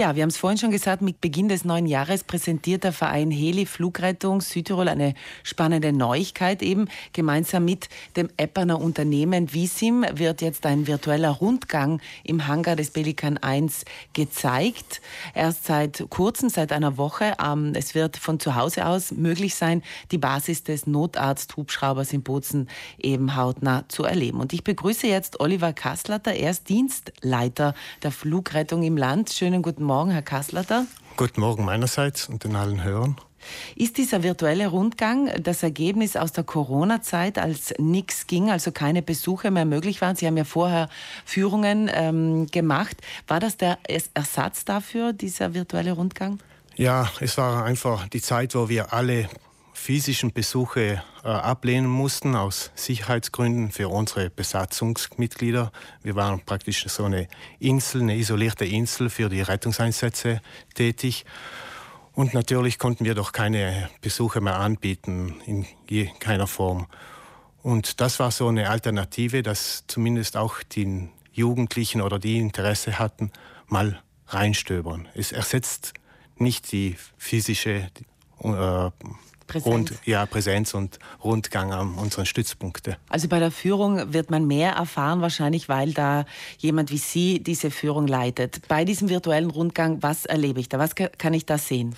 Ja, wir haben es vorhin schon gesagt, mit Beginn des neuen Jahres präsentiert der Verein Heli Flugrettung Südtirol eine spannende Neuigkeit eben. Gemeinsam mit dem Epperner Unternehmen Visim wird jetzt ein virtueller Rundgang im Hangar des Pelikan 1 gezeigt. Erst seit kurzem, seit einer Woche. Ähm, es wird von zu Hause aus möglich sein, die Basis des Notarzt-Hubschraubers in Bozen eben hautnah zu erleben. Und ich begrüße jetzt Oliver Kasslatter. Er ist Dienstleiter der Flugrettung im Land. Schönen guten Morgen. Morgen, Herr Kasslater. Guten Morgen meinerseits und den allen Hörern. Ist dieser virtuelle Rundgang das Ergebnis aus der Corona-Zeit, als nichts ging, also keine Besuche mehr möglich waren? Sie haben ja vorher Führungen ähm, gemacht. War das der Ersatz dafür, dieser virtuelle Rundgang? Ja, es war einfach die Zeit, wo wir alle physischen Besuche äh, ablehnen mussten aus Sicherheitsgründen für unsere Besatzungsmitglieder. Wir waren praktisch so eine Insel, eine isolierte Insel für die Rettungseinsätze tätig. Und natürlich konnten wir doch keine Besuche mehr anbieten, in keiner Form. Und das war so eine Alternative, dass zumindest auch die Jugendlichen oder die Interesse hatten, mal reinstöbern. Es ersetzt nicht die physische äh, Präsenz. Rund, ja, Präsenz und Rundgang an unseren Stützpunkte. Also bei der Führung wird man mehr erfahren, wahrscheinlich, weil da jemand wie Sie diese Führung leitet. Bei diesem virtuellen Rundgang, was erlebe ich da? Was kann ich da sehen?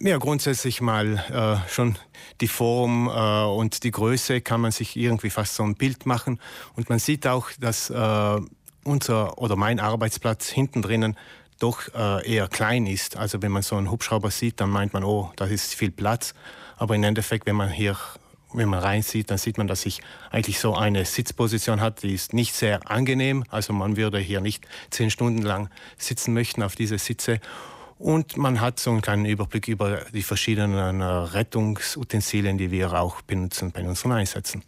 Ja, grundsätzlich mal äh, schon die Form äh, und die Größe kann man sich irgendwie fast so ein Bild machen. Und man sieht auch, dass äh, unser oder mein Arbeitsplatz hinten drinnen doch äh, eher klein ist. Also wenn man so einen Hubschrauber sieht, dann meint man, oh, da ist viel Platz. Aber im Endeffekt, wenn man hier wenn man reinsieht, dann sieht man, dass ich eigentlich so eine Sitzposition hat, die ist nicht sehr angenehm. Also man würde hier nicht zehn Stunden lang sitzen möchten auf diese Sitze. Und man hat so einen kleinen Überblick über die verschiedenen äh, Rettungsutensilien, die wir auch benutzen bei unseren Einsätzen.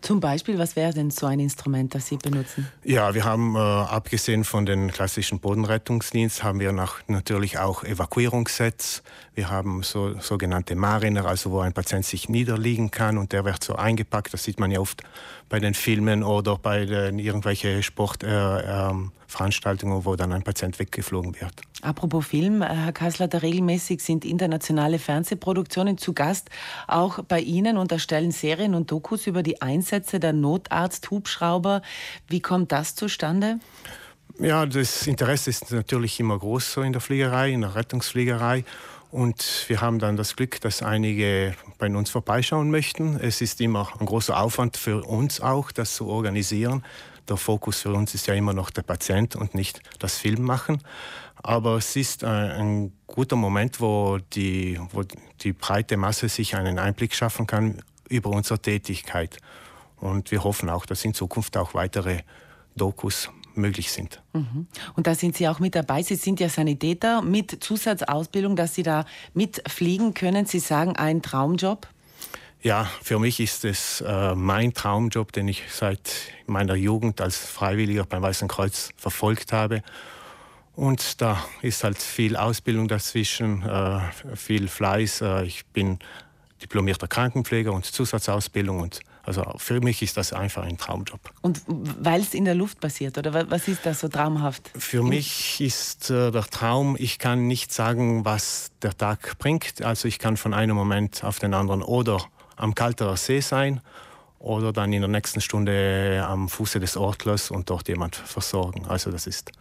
Zum Beispiel, was wäre denn so ein Instrument, das Sie benutzen? Ja, wir haben äh, abgesehen von den klassischen Bodenrettungsdienst, haben wir nach, natürlich auch Evakuierungssets. Wir haben so sogenannte Mariner, also wo ein Patient sich niederliegen kann und der wird so eingepackt. Das sieht man ja oft bei den Filmen oder bei den irgendwelche Sportveranstaltungen, äh, äh, wo dann ein Patient weggeflogen wird. Apropos Film, äh, Herr Kassler, da regelmäßig sind internationale Fernsehproduktionen zu Gast, auch bei Ihnen und erstellen Serien und Dokus über die Einsätze der Notarzt-Hubschrauber. Wie kommt das zustande? Ja, das Interesse ist natürlich immer groß in der Fliegerei, in der Rettungsfliegerei. Und wir haben dann das Glück, dass einige bei uns vorbeischauen möchten. Es ist immer ein großer Aufwand für uns auch, das zu organisieren. Der Fokus für uns ist ja immer noch der Patient und nicht das Filmmachen. Aber es ist ein guter Moment, wo die, wo die breite Masse sich einen Einblick schaffen kann über unsere Tätigkeit. Und wir hoffen auch, dass in Zukunft auch weitere Dokus möglich sind. Mhm. Und da sind Sie auch mit dabei. Sie sind ja Sanitäter mit Zusatzausbildung, dass Sie da mitfliegen können. Sie sagen, ein Traumjob? Ja, für mich ist es äh, mein Traumjob, den ich seit meiner Jugend als Freiwilliger beim Weißen Kreuz verfolgt habe. Und da ist halt viel Ausbildung dazwischen, äh, viel Fleiß. Äh, ich bin diplomierter Krankenpfleger und Zusatzausbildung und also für mich ist das einfach ein Traumjob. Und weil es in der Luft passiert, oder was ist da so traumhaft? Für mich ist äh, der Traum, ich kann nicht sagen, was der Tag bringt. Also ich kann von einem Moment auf den anderen oder am Kalterer See sein oder dann in der nächsten Stunde am Fuße des Ortlers und dort jemand versorgen. Also das ist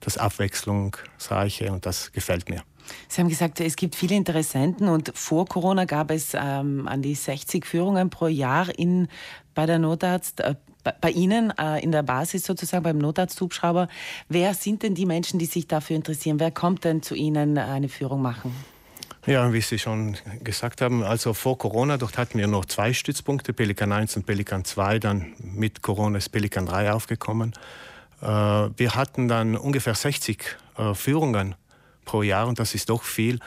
das Abwechslungsreiche und das gefällt mir. Sie haben gesagt, es gibt viele Interessenten und vor Corona gab es ähm, an die 60 Führungen pro Jahr in, bei der Notarzt, äh, bei Ihnen äh, in der Basis sozusagen beim Notarzt-Hubschrauber. Wer sind denn die Menschen, die sich dafür interessieren? Wer kommt denn zu Ihnen eine Führung machen? Ja, wie Sie schon gesagt haben, also vor Corona, dort hatten wir noch zwei Stützpunkte, Pelikan 1 und Pelikan 2, dann mit Corona ist Pelikan 3 aufgekommen. Äh, wir hatten dann ungefähr 60 äh, Führungen pro Jahr und das ist doch viel.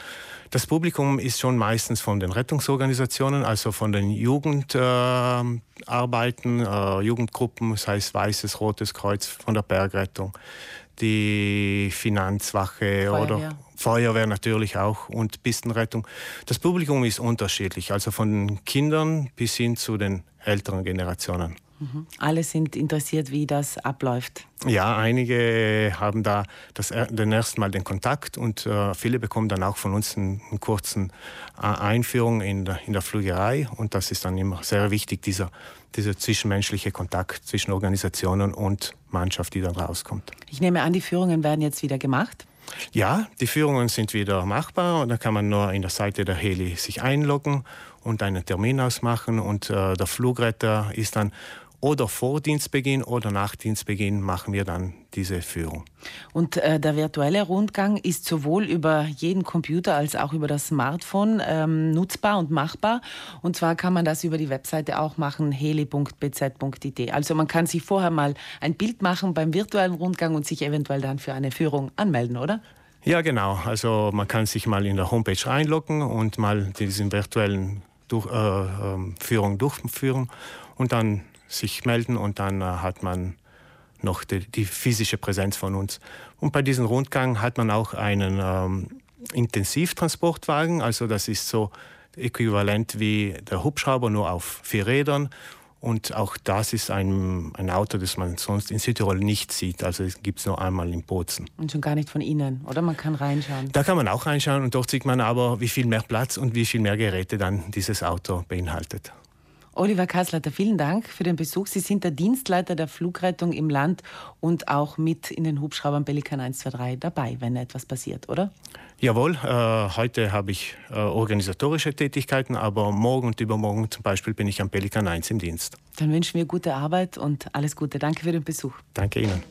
Das Publikum ist schon meistens von den Rettungsorganisationen, also von den Jugendarbeiten, äh, Jugendgruppen, das heißt Weißes, Rotes Kreuz, von der Bergrettung, die Finanzwache Feuerwehr. oder Feuerwehr natürlich auch und Pistenrettung. Das Publikum ist unterschiedlich, also von den Kindern bis hin zu den älteren Generationen. Mhm. Alle sind interessiert, wie das abläuft. Ja, einige haben da das, den ersten Mal den Kontakt und äh, viele bekommen dann auch von uns einen, einen kurzen äh, Einführung in der, in der Flügerei und das ist dann immer sehr wichtig, dieser, dieser zwischenmenschliche Kontakt zwischen Organisationen und Mannschaft, die dann rauskommt. Ich nehme an, die Führungen werden jetzt wieder gemacht. Ja, die Führungen sind wieder machbar und da kann man nur in der Seite der Heli sich einloggen und einen Termin ausmachen und äh, der Flugretter ist dann oder vor Dienstbeginn oder nach Dienstbeginn machen wir dann diese Führung. Und äh, der virtuelle Rundgang ist sowohl über jeden Computer als auch über das Smartphone ähm, nutzbar und machbar. Und zwar kann man das über die Webseite auch machen, heli.bz.it. Also man kann sich vorher mal ein Bild machen beim virtuellen Rundgang und sich eventuell dann für eine Führung anmelden, oder? Ja, genau. Also man kann sich mal in der Homepage einloggen und mal diesen virtuellen durch, äh, ähm, Führung durchführen und dann sich melden und dann äh, hat man noch die, die, physische Präsenz von uns. Und bei diesem Rundgang hat man auch einen ähm, Intensivtransportwagen, also das ist so äquivalent wie der Hubschrauber, nur auf vier Rädern. Und auch das ist ein, ein Auto, das man sonst in Südtirol nicht sieht. Also es gibt es nur einmal in Bozen. Und schon gar nicht von innen, oder? Man kann reinschauen. Da kann man auch reinschauen und dort sieht man aber, wie viel mehr Platz und wie viel mehr Geräte dann dieses Auto beinhaltet. Oliver Kassleiter, vielen Dank für den Besuch. Sie sind der Dienstleiter der Flugrettung im Land und auch mit in den Hubschraubern Pelikan 123 dabei, wenn etwas passiert, oder? Jawohl, äh, heute habe ich äh, organisatorische Tätigkeiten, aber morgen und übermorgen zum Beispiel bin ich am Pelikan 1 im Dienst. Dann wünschen wir gute Arbeit und alles Gute. Danke für den Besuch. Danke Ihnen.